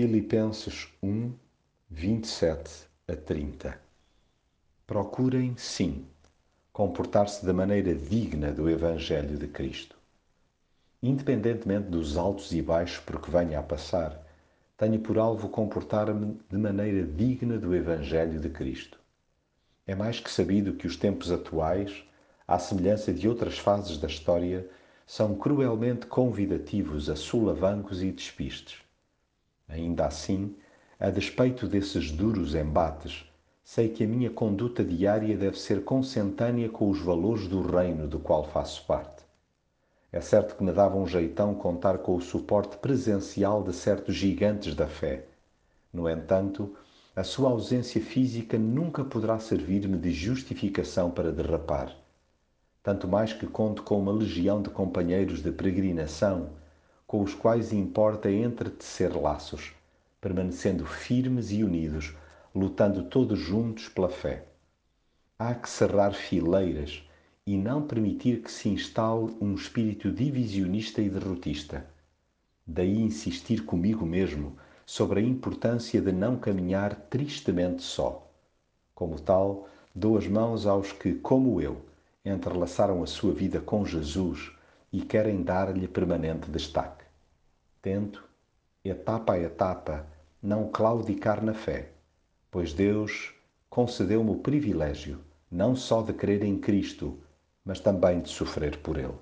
Filipenses 1, 27 a 30 Procurem, sim, comportar-se da maneira digna do Evangelho de Cristo. Independentemente dos altos e baixos por que venha a passar, tenho por alvo comportar-me de maneira digna do Evangelho de Cristo. É mais que sabido que os tempos atuais, à semelhança de outras fases da história, são cruelmente convidativos a sulavancos e despistes. Ainda assim, a despeito desses duros embates, sei que a minha conduta diária deve ser consentânea com os valores do reino do qual faço parte. É certo que me dava um jeitão contar com o suporte presencial de certos gigantes da fé. No entanto, a sua ausência física nunca poderá servir-me de justificação para derrapar. Tanto mais que conto com uma legião de companheiros de peregrinação, com os quais importa entretecer laços, permanecendo firmes e unidos lutando todos juntos pela fé. Há que cerrar fileiras e não permitir que se instale um espírito divisionista e derrotista. Daí insistir comigo mesmo sobre a importância de não caminhar tristemente só. Como tal, dou as mãos aos que, como eu, entrelaçaram a sua vida com Jesus e querem dar-lhe permanente destaque. Tento, etapa a etapa, não claudicar na fé pois Deus concedeu-me o privilégio não só de crer em Cristo, mas também de sofrer por Ele.